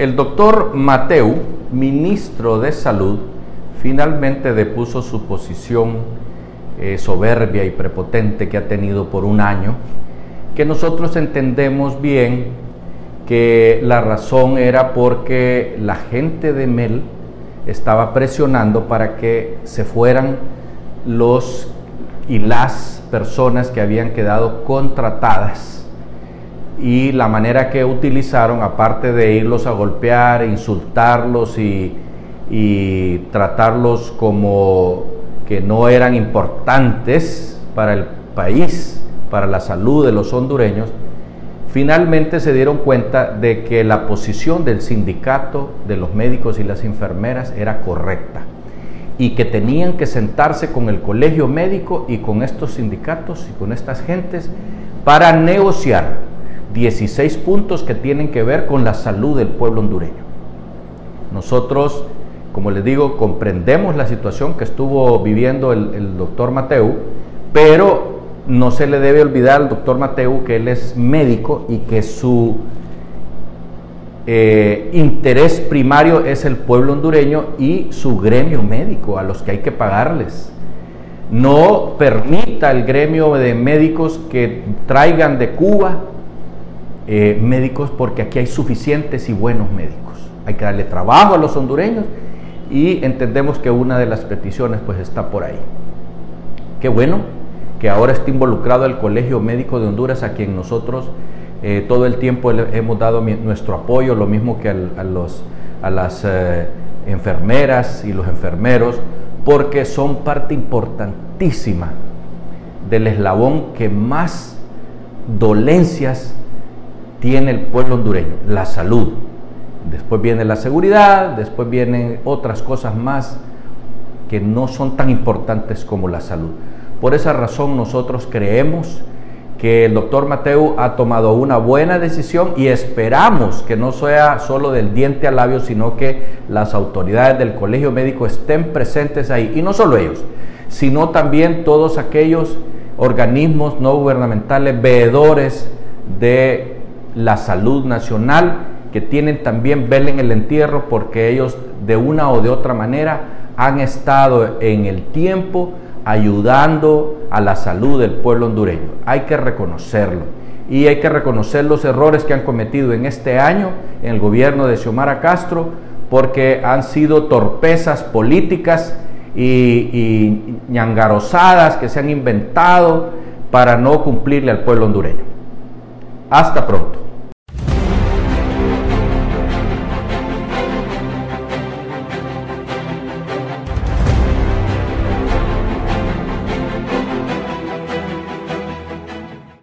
el doctor Mateu, ministro de Salud, finalmente depuso su posición eh, soberbia y prepotente que ha tenido por un año, que nosotros entendemos bien que la razón era porque la gente de Mel estaba presionando para que se fueran los y las personas que habían quedado contratadas y la manera que utilizaron, aparte de irlos a golpear, insultarlos y, tratarlos como que no eran importantes para el país, para la salud de los hondureños, finalmente se dieron cuenta de que la posición del sindicato de los médicos y las enfermeras era correcta y que tenían que sentarse con el colegio médico y con estos sindicatos y con estas gentes para negociar 16 puntos que tienen que ver con la salud del pueblo hondureño. Nosotros, como les digo, comprendemos la situación que estuvo viviendo el, doctor Mateu, pero no se le debe olvidar al doctor Mateu que él es médico y que su eh, interés primario es el pueblo hondureño y su gremio médico, a los que hay que pagarles. No permita el gremio de médicos que traigan de Cuba eh, médicos porque aquí hay suficientes y buenos médicos. Hay que darle trabajo a los hondureños y entendemos que una de las peticiones pues está por ahí. Qué bueno que ahora está involucrado el Colegio Médico de Honduras a quien nosotros eh, todo el tiempo hemos dado nuestro apoyo, lo mismo que a las eh, enfermeras y los enfermeros, porque son parte importantísima del eslabón que más dolencias tiene el pueblo hondureño, la salud. Después viene la seguridad, después vienen otras cosas más que no son tan importantes como la salud. Por esa razón nosotros creemos que el doctor Mateo ha tomado una buena decisión y esperamos que no sea solo del diente al labio, sino que las autoridades del colegio médico estén presentes ahí. Y no solo ellos, sino también todos aquellos organismos no gubernamentales, veedores de la salud nacional, que tienen también vela en el entierro porque ellos de una o de otra manera han estado en el tiempo ayudando a la salud del pueblo hondureño. Hay que reconocerlo y hay que reconocer los errores que han cometido en este año en el gobierno de Xiomara Castro porque han sido torpezas políticas y, y que se han inventado para no cumplirle al pueblo hondureño. Hasta pronto.